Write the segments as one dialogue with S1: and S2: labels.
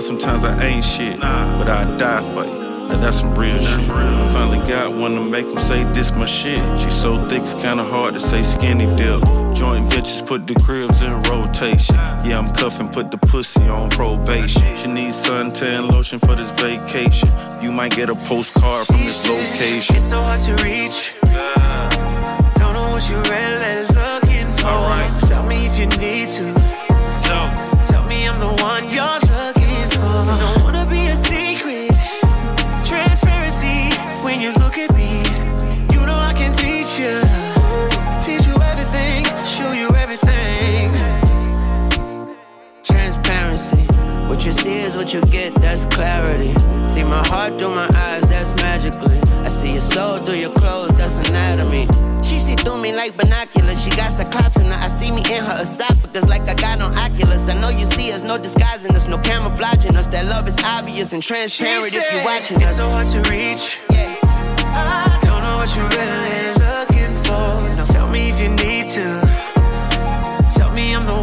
S1: Sometimes I ain't shit, but I die for you. Now that's some real shit. I finally got one to make them say this my shit. She so thick it's kinda hard to say skinny dip. Joint ventures put the cribs in rotation. Yeah, I'm cuffing, put the pussy on probation. She needs suntan lotion for this vacation. You might get a postcard from this location.
S2: It's so hard to reach. Don't know what you're really looking for. Tell me if you need to. Tell me I'm the one you're What you see is what you get, that's clarity. See my heart through my eyes, that's magically. I see your soul through your clothes, that's anatomy. She see through me like binoculars. She got cyclops in her. I see me in her esophagus like I got on Oculus. I know you see us, no disguising us, no camouflaging us. That love is obvious and transparent if you're watching it's us. It's so hard to reach. Yeah. I don't know what you're really looking for. Now tell me if you need to. Tell me I'm the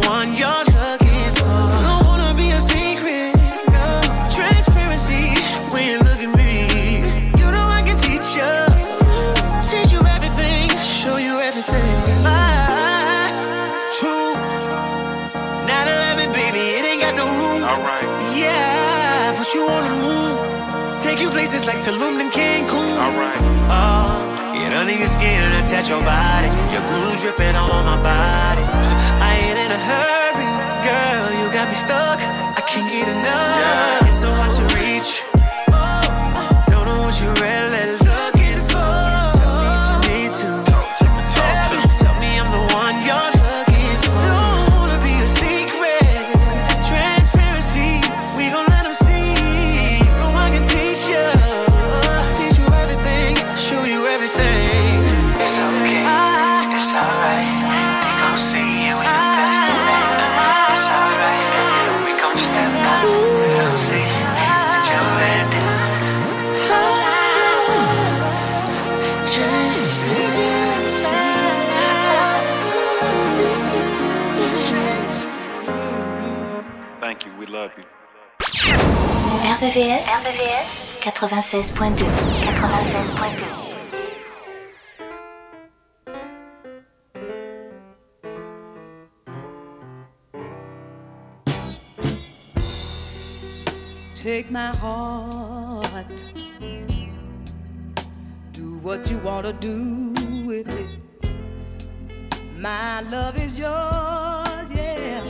S2: places like Tulum and Cancun. Alright. Oh, get under your skin and attach your body. Your glue dripping all on my body. I ain't in a hurry, girl. You got me stuck. I can't get enough. Yeah. It's so hard to reach. Don't know what you really
S3: RVVS, RVVS 96.2 96.2
S4: Take my heart. Do what you want to do with it. My love is yours, yeah.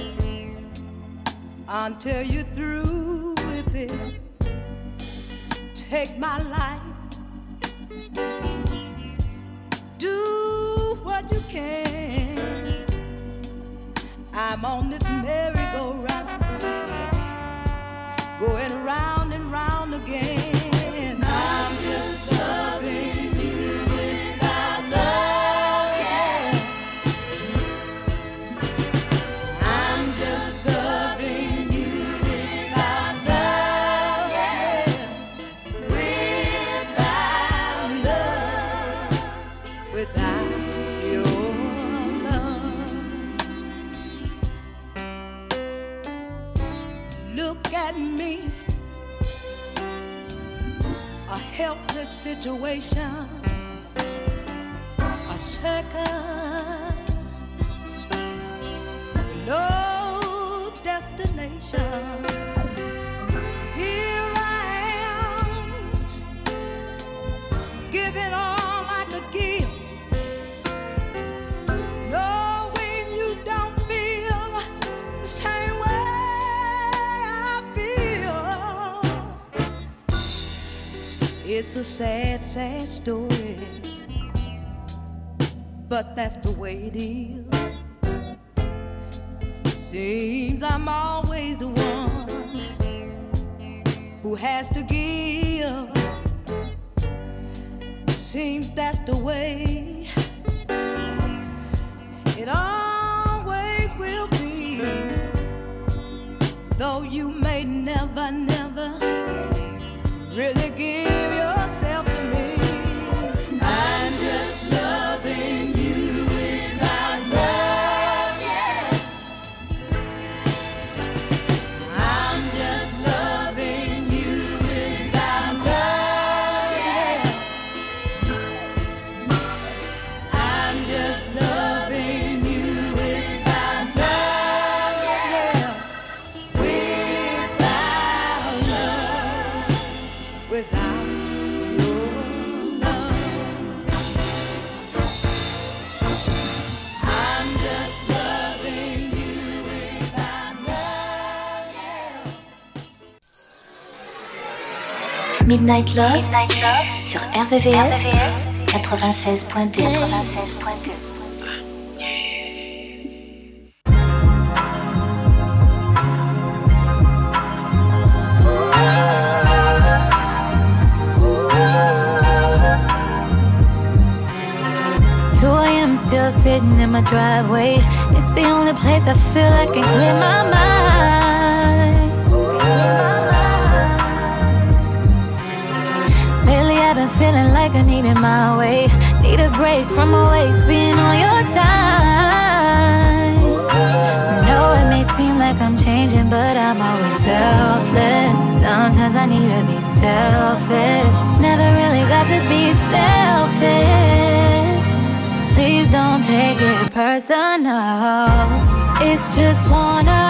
S4: Until you're through with it take my life. Do what you can. I'm on this merry-go-round, going round and round again. Situation, a circle, a sad, sad story, but that's the way it is. Seems I'm always the one who has to give. Seems that's the way it always will be. Though you may never, never really give
S5: Midnight Love, sur RVVS, 96.2. 96.2.
S6: Two a.m. still sitting in my driveway. It's the only place I feel I can clear my mind. Feeling like I needed my way. Need a break from always being on your time. No, it may seem like I'm changing, but I'm always selfless. Sometimes I need to be selfish. Never really got to be selfish. Please don't take it personal. It's just one of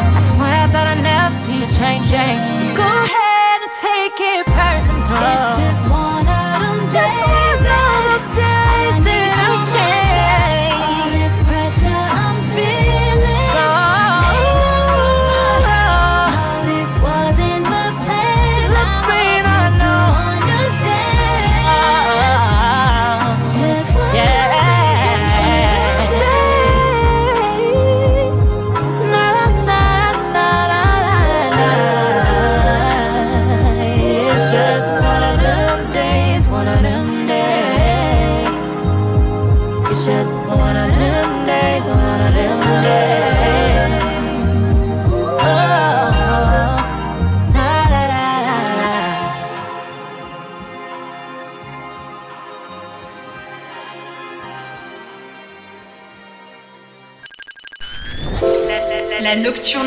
S7: I swear I thought I'd never see you changing. So go ahead and take it personal.
S6: It's just one of them days.
S7: Just one of those days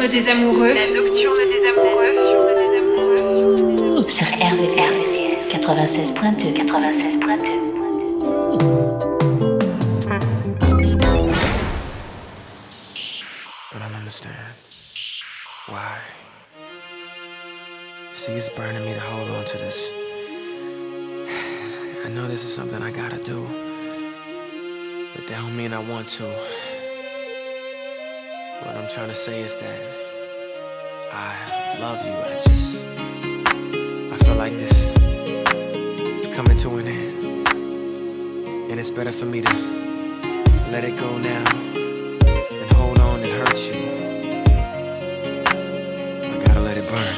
S8: nocturne des amoureux. La nocturne des amoureux.
S5: Sur RVVS, 96.2. 96.2.
S2: I don't understand. Why? See, it's burning me to hold on to this. I know this is something I gotta do, but that don't mean I want to. What I'm trying to say is that I love you. I just, I feel like this is coming to an end, and it's better for me to let it go now and hold on and hurt you. I gotta let it burn.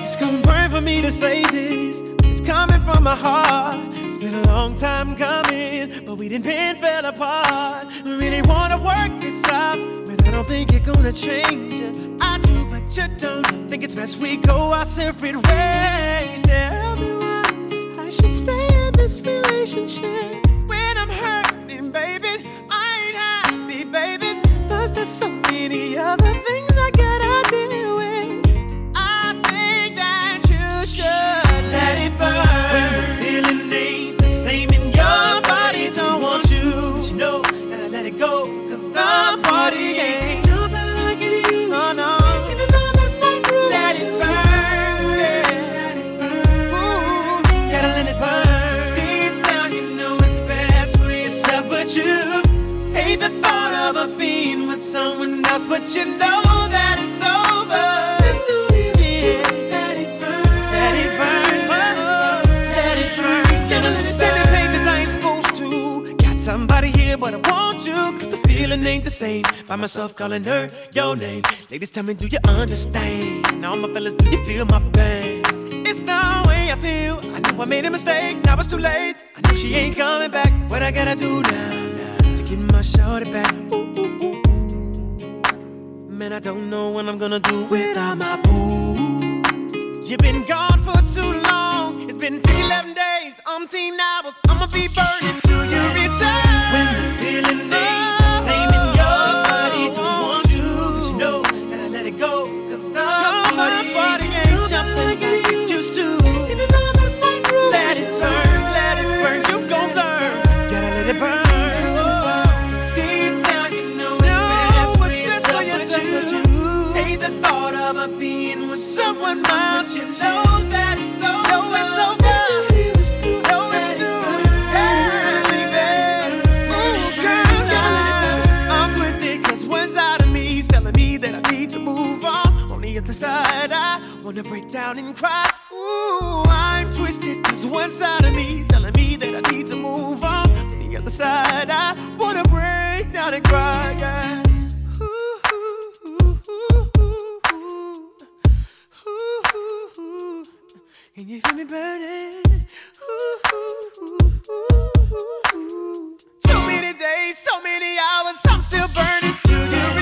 S9: It's gonna burn for me to say this. It's coming from my heart. It's been a long time coming, but we didn't been fell apart. We really wanna work this out, don't think you're gonna change. I do, but you don't. Think it's best we go our separate ways. Tell me why I should stay in this relationship. When I'm hurting, baby, I ain't happy, baby. Cause there's so many other things. but I want you, cause the feeling ain't the same. Find myself calling her your name. Ladies, tell me, do you understand? Now, my fellas, do you feel my pain? It's the way I feel. I know I made a mistake, now it's too late. I know she ain't coming back. What I gotta do now, now to get my shorty back? Ooh, ooh, ooh, ooh. Man, I don't know what I'm gonna do without my boo. You've been gone for too long. It's been 11 days, umpteen hours. I'ma be burning till you return. to break down and cry. Ooh, I'm twisted, cause one side of me telling me that I need to move on. The other side, I wanna break down and cry. Yeah. Can you feel me burning? Ooh, ooh, ooh, ooh, ooh. So many days, so many hours, I'm still burning to the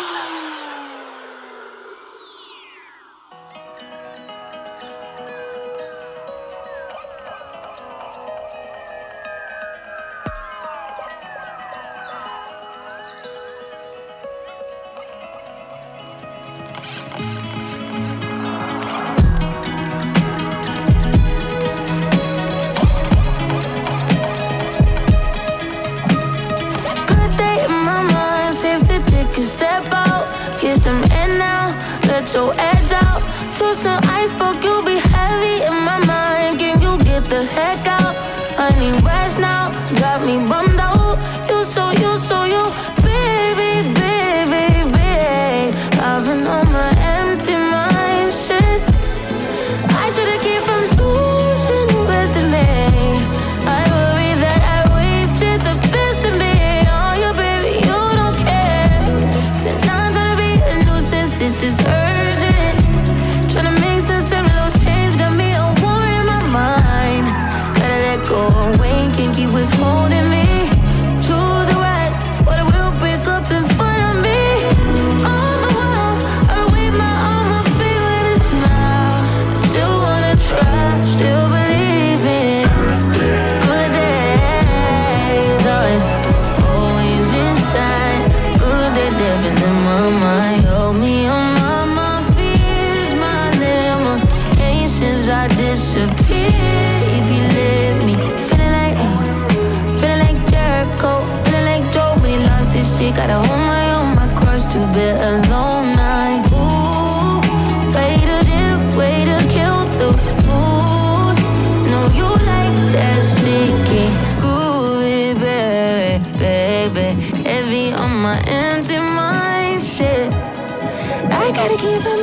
S10: Gotta keep from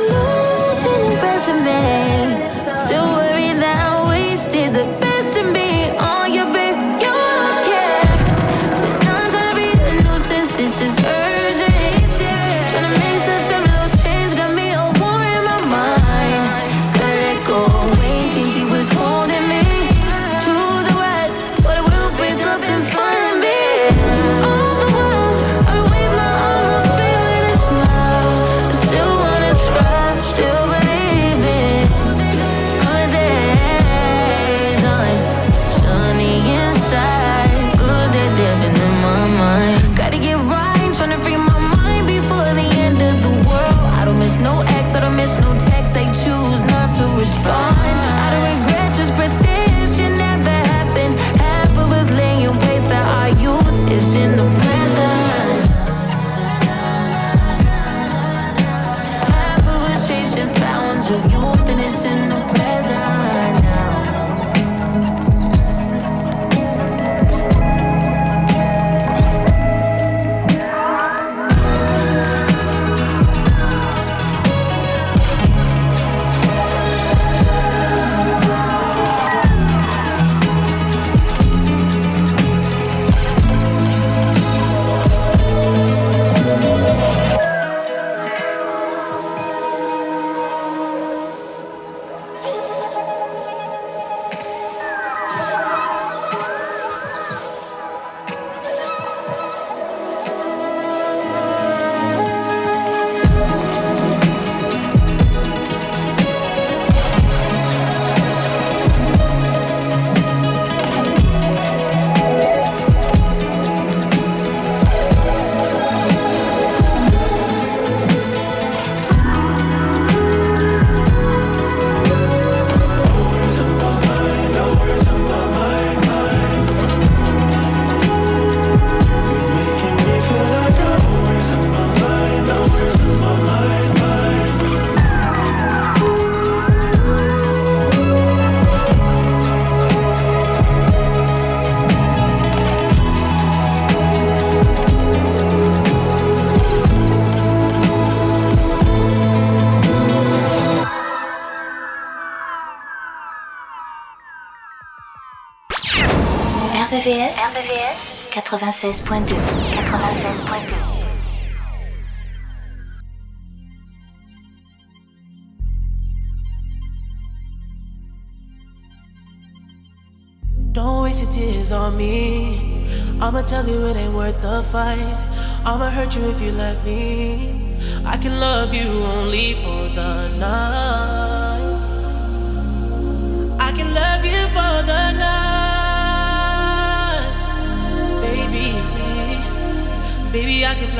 S5: 96.2 96.2
S9: Don't waste your tears on me. I'ma tell you it ain't worth the fight. I'ma hurt you if you let me. I can love you only for the night.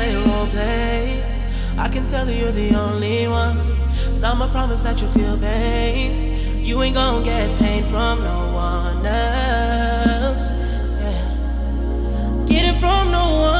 S9: Play role play. I can tell you you're the only one. And I'ma promise that you'll feel pain. You ain't gonna get pain from no one else. Yeah. Get it from no one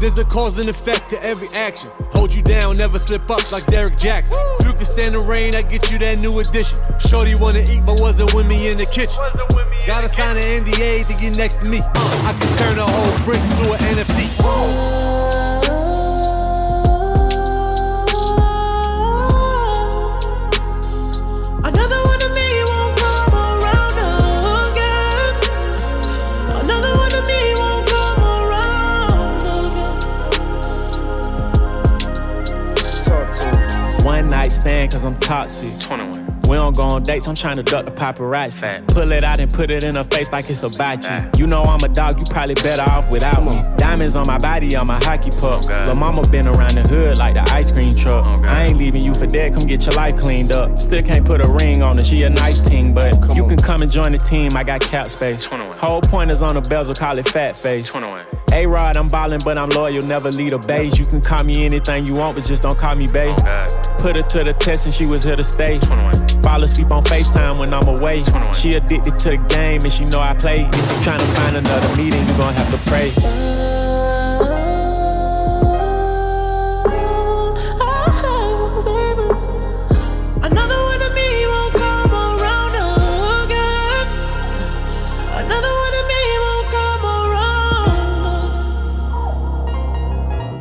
S1: There's a cause and effect to every action. Hold you down, never slip up like Derek Jackson. If you can stand the rain, I get you that new addition. Shorty wanna eat, but wasn't with me in the kitchen. Gotta sign an NDA to get next to me. Uh, I can turn a whole brick to an NFT.
S11: Stand, cause I'm toxic.
S12: 21.
S11: We don't go on dates, I'm trying to duck the paparazzi. Pull it out and put it in her face like it's about you. You know I'm a dog, you probably better off without me. Diamonds on my body, on my hockey puck. Lil' mama been around the hood like the ice cream truck. I ain't leaving you for dead, come get your life cleaned up. Still can't put a ring on her, she a nice team, but you can come and join the team, I got cap space. 21. Whole pointers on the bezel, call it fat face. A Rod, I'm ballin', but I'm loyal, never lead a base. You can call me anything you want, but just don't call me babe. Put her to the test and she was here to stay. Fall asleep on FaceTime when I'm away. She addicted to the game and she know I play. If you tryna find another meeting, you gon' have to pray.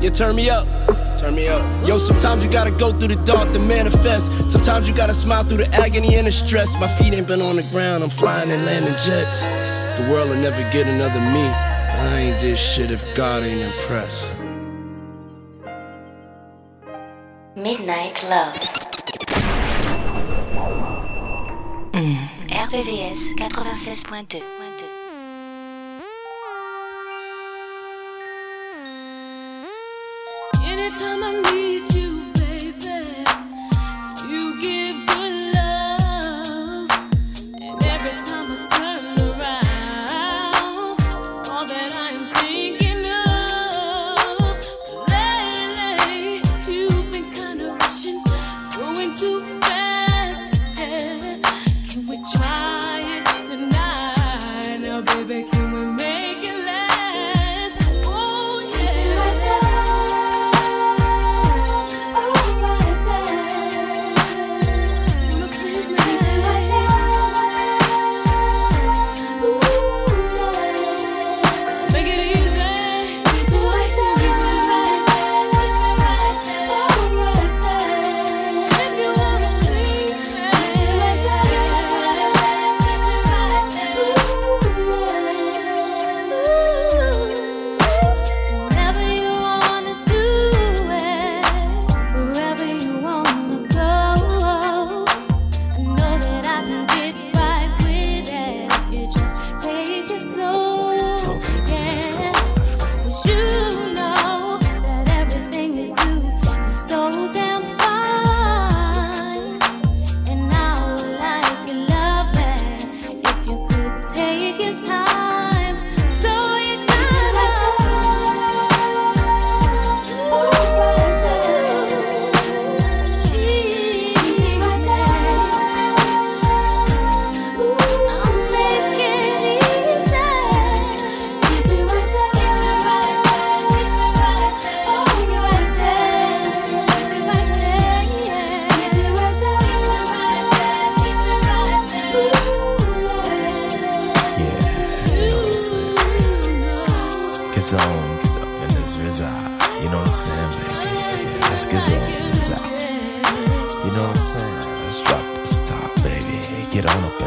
S13: Yeah, turn me up. Turn me up. Yo, sometimes you gotta go through the dark to manifest. Sometimes you gotta smile through the agony and the stress. My feet ain't been on the ground, I'm flying and landing jets. The world will never get another me. I ain't this shit if God ain't impressed.
S7: Midnight Love. Mm. RVVS 96.2.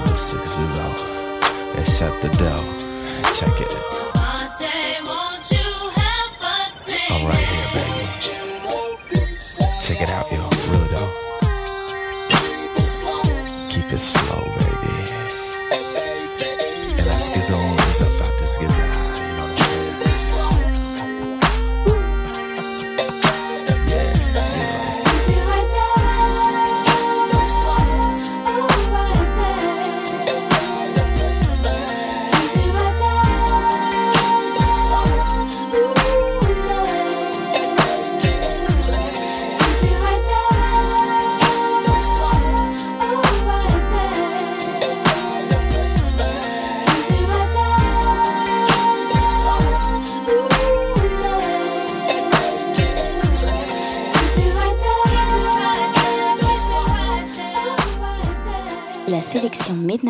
S14: the six Rizzo. And shut the door. Check it. I'm right here, baby. Check it out, yo. Real though. Keep it slow, baby. And let's get on, let's up out this.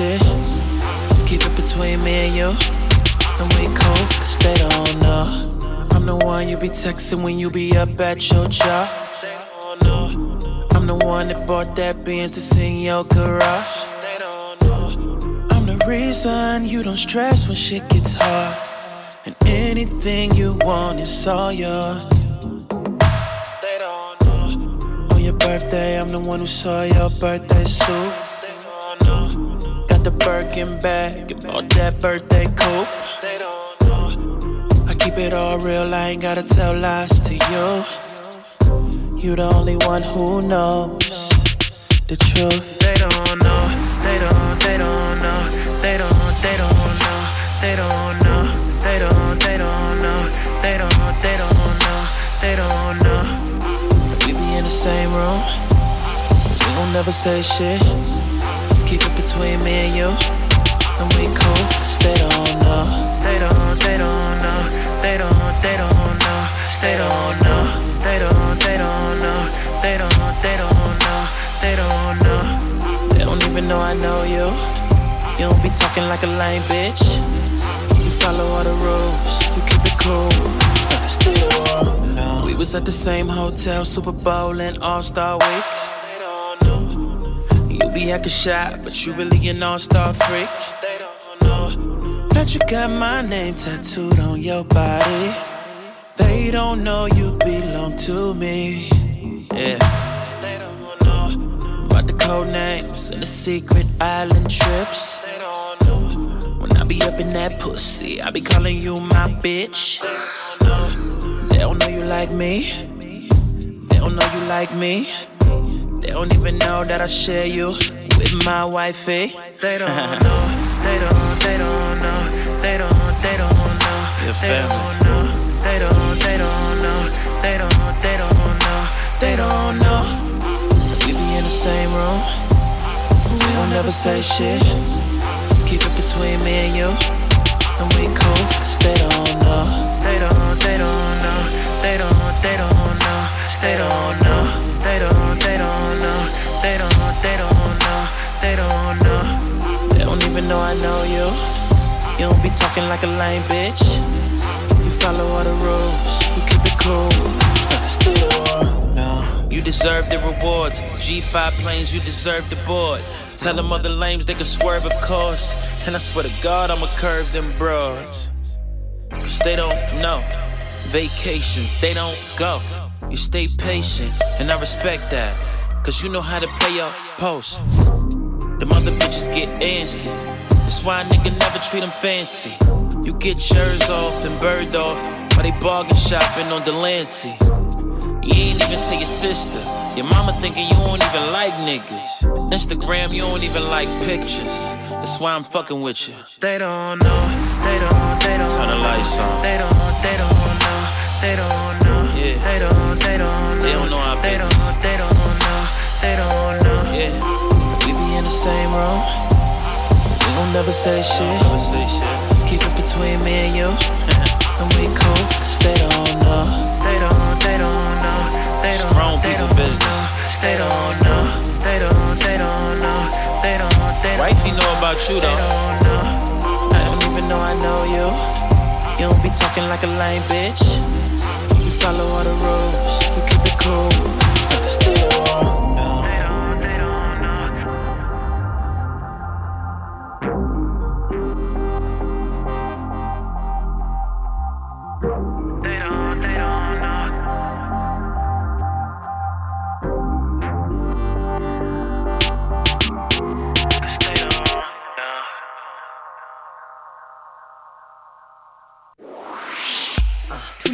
S2: shit. Let's keep it between me and you, and we cool, cause they don't know. I'm the one you be texting when you be up at your job. I'm the one that bought that Benz that's in your garage. I'm the reason you don't stress when shit gets hard. And anything you want is all yours. On your birthday, I'm the one who saw your birthday suit. Birkin bag and bought that birthday coupe. I keep it all real, I ain't gotta tell lies to you. You the only one who knows the truth. They don't know, they don't, they don't know, they don't, they don't know, they don't know, they don't, they don't know, they don't, they don't know, they don't know. We be in the same room, we gon' never say shit. Between me and you, and we cool, cause they don't know, they don't, they don't know, they don't, they don't know, they don't know, they don't, they don't know, they don't, they don't know, they don't know. They don't even know I know you. You don't be talking like a lame bitch. You follow all the rules, you keep it cool. Still, no. We was at the same hotel, Super Bowl and All Star Week. You be acting shy, but you really an all-star freak. Bet you got my name tattooed on your body. They don't know you belong to me. Yeah. They don't know about the code names and the secret island trips. When I be up in that pussy, I be calling you my bitch. They don't know you like me. They don't know you like me. They don't even know that I share you with my wifey. Eh? They don't know. They don't. They don't know. They don't. They don't know. They don't know. They don't. They don't know. They don't. They don't know. They don't know. We be in the same room. We don't never say shit. Let's keep it between me and you. And we cool, cause they don't know. They don't, they don't know. They don't, they don't know. They don't know. They don't, they don't know. They don't, they don't know. They don't know. They don't even know I know you. You don't be talking like a lame bitch. You follow all the rules. You keep it cool. Still, no. You deserve the rewards. G5 planes, you deserve the board. Tell them other lames they can swerve, of course. And I swear to God, I'ma curve them bros. Cause they don't know. Vacations, they don't go. You stay patient, and I respect that. Cause you know how to play your post. Them other bitches get antsy. That's why a nigga never treat them fancy. You get yours off and bird off while they bargain shopping on Delancey. You ain't even tell your sister. Your mama thinking you don't even like niggas. Instagram, you don't even like pictures. That's why I'm fucking with you. They don't know. They don't. They don't. Turn the lights on. They don't. They don't know. They don't know. Yeah. They don't. They don't. Know. They don't know our They don't. They don't know. They don't know. Yeah. We be in the same room. We gon' never say shit. Never say shit. Let's keep it between me and you. and we cool, cause they don't know. They don't. They don't know. They don't. Strong they people don't business. Know. They don't know. They don't. They don't know. They don't. They don't. Wifey know about you though. They don't know. I don't even know I know you. You don't be talking like a lame bitch. You follow all the rules. You keep it cool. Still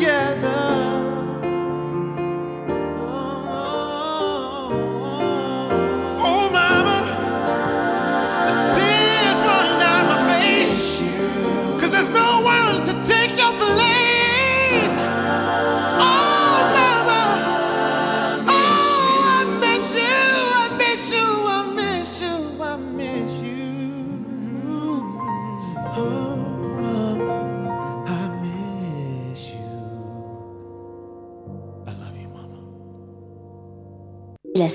S3: together.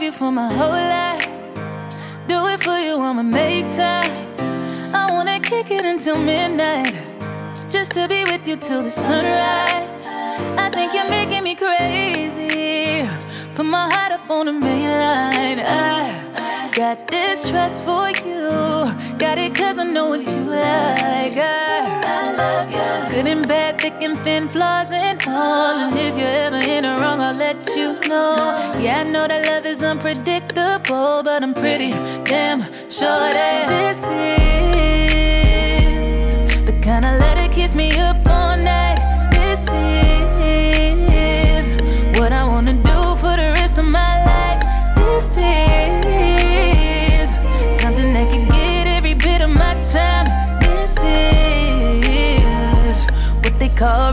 S6: love you for my whole life. Do it for you, I'ma make time. I wanna kick it until midnight, just to be with you till the sunrise. I think you're making me crazy. Put my heart up on the main line. I got this trust for you. Got it cause I know what you like. I, I love you. Good and bad, thick and thin, flaws and all. And if you're ever you know. Yeah, I know that love is unpredictable, but I'm pretty damn sure that this is the kind of letter kiss me up all night. This is what I wanna do for the rest of my life. This is something that can get every bit of my time. This is what they call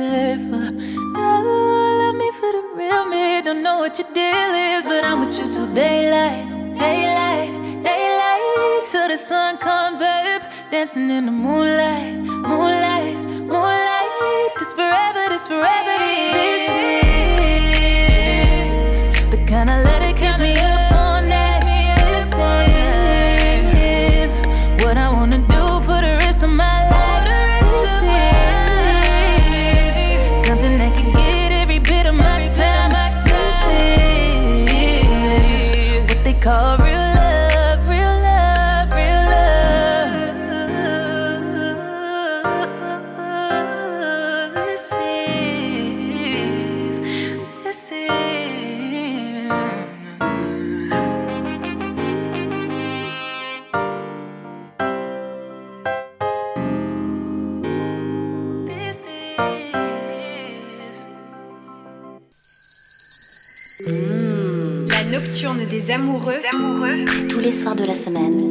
S6: safer. Rather oh, love me for the real me. Don't know what your deal is, but I'm with you till daylight, daylight, daylight. Till the sun comes up, dancing in the moonlight, moonlight, moonlight. This forever, this forever.
S3: Amen.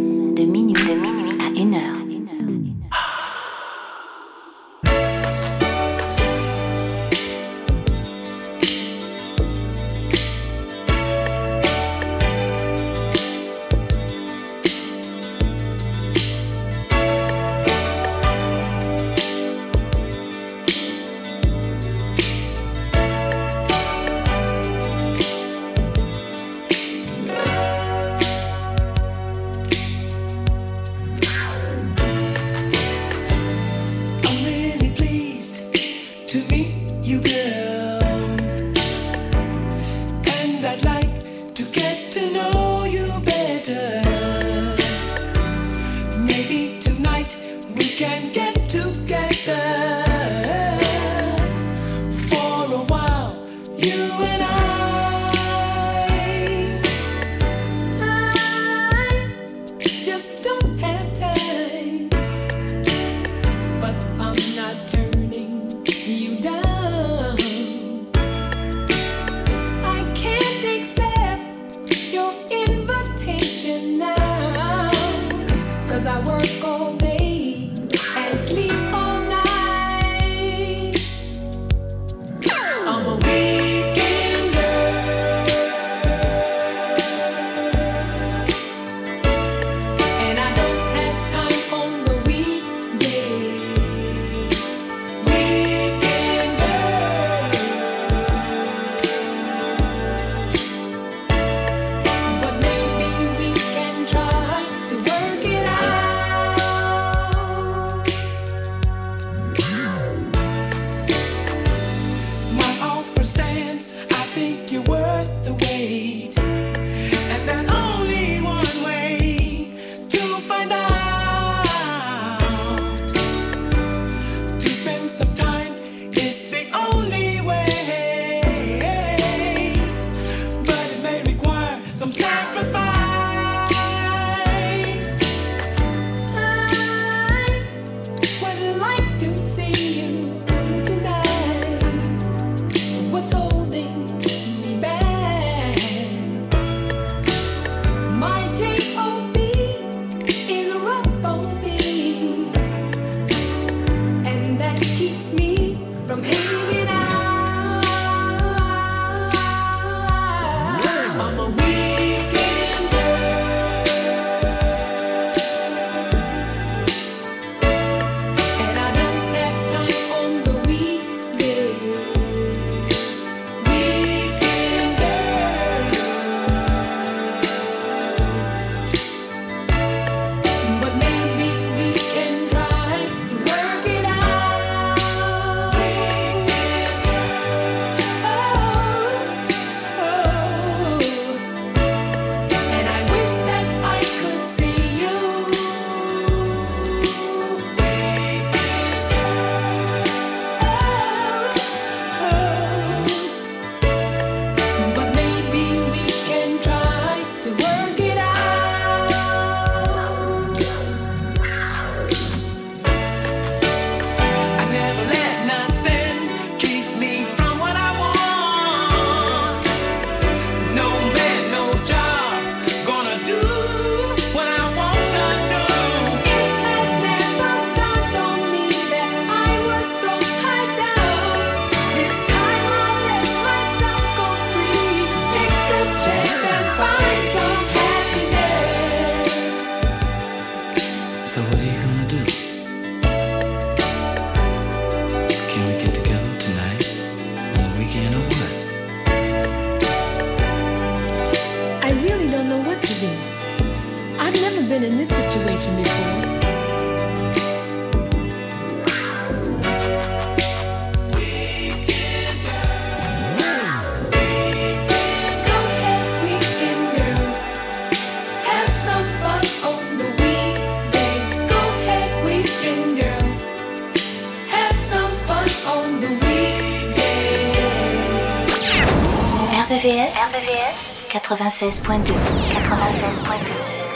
S3: 96.2 96.2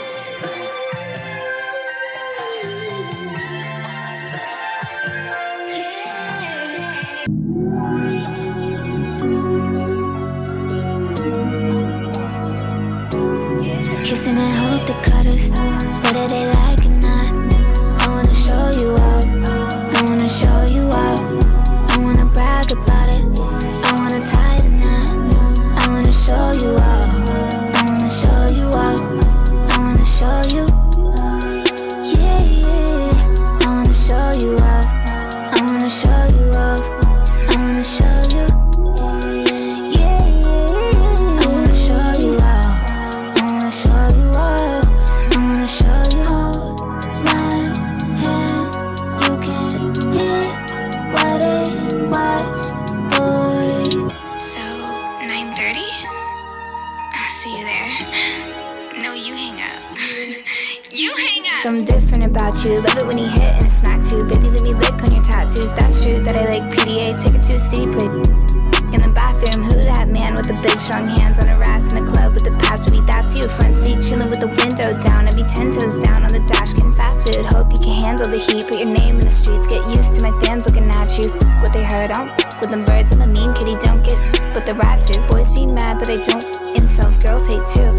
S15: In the bathroom, who that man with the big strong hands on her ass in the club with the past baby? That's you. Front seat, chilling with the window down. I'd be ten toes down on the dash, getting fast food. Hope you can handle the heat. Put your name in the streets. Get used to my fans looking at you. What they heard, I don't with them birds. I'm a mean kitty, don't get but the rat too. Boys be mad that I don't. Incels, girls hate too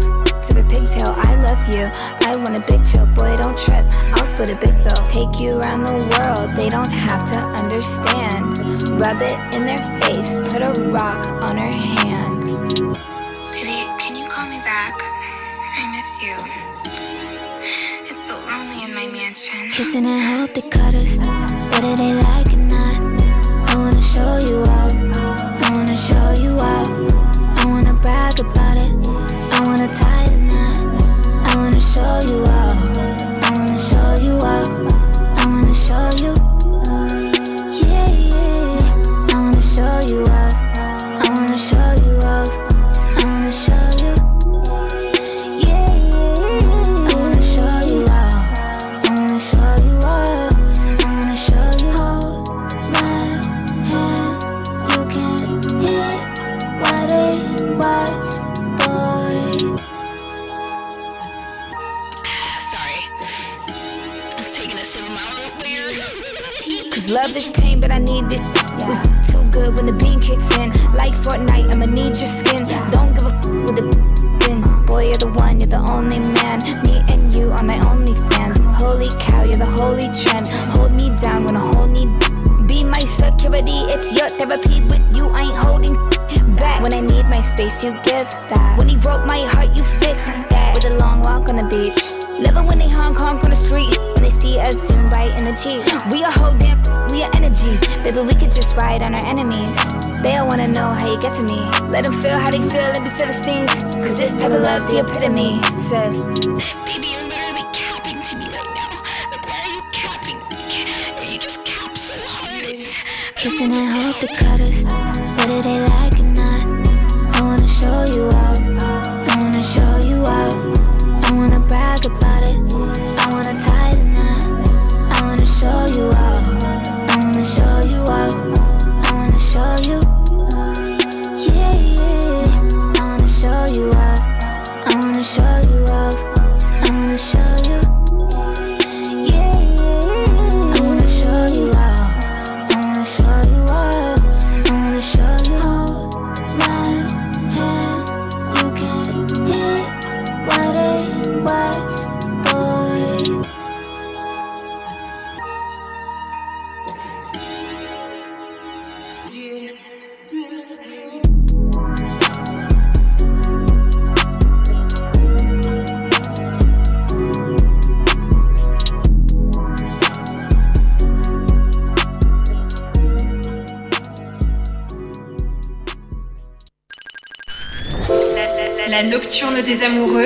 S15: to the pigtail. I love you. I want a big chill, boy. Don't trip. I'll split a big bill. Take you around the world. They don't have to understand. Rub it in their face. Put a rock on her hand.
S16: Baby, can you call me back? I miss you. It's so lonely in my mansion.
S15: Kissing and hope they cut us. Whether they like or not. I wanna show you off. I wanna show you off. I wanna brag about it. I wanna tie the knot. I wanna show you off. Kicks in. Like Fortnite, I'ma need your skin. Don't give a f- with the bin. Boy, you're the one, you're the only man. Me and you are my only fans. Holy cow, you're the holy trend. Hold me down when I hold me. Be my security, it's your therapy. With you, I ain't holding back. When I need my space, you give that. When he broke my zoom by in the Jeep. We a whole damn, we a energy. Baby, we could just ride on our enemies. They all wanna know how you get to me. Let them feel how they feel, let me feel the stings. Cause this type of love's the epitome. Said,
S16: Baby, you're literally capping to me right now. Like, why are you capping? Are You just cap so hard.
S15: Kissing and hope they cut us. Whether they like or not. I wanna show you off. I wanna show you off. I wanna brag about it.
S7: amoureux.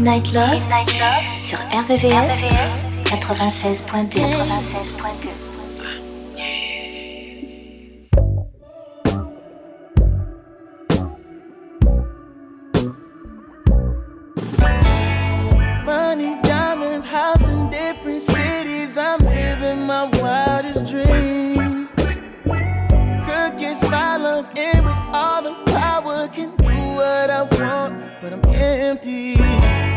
S17: Midnight Love,
S3: Midnight Love sur RVVS, RVVS 96.2.
S18: Money, diamonds, house in different cities. I'm living my wildest dreams. Cookies follow in with all the power. Can do what I want, but I'm empty.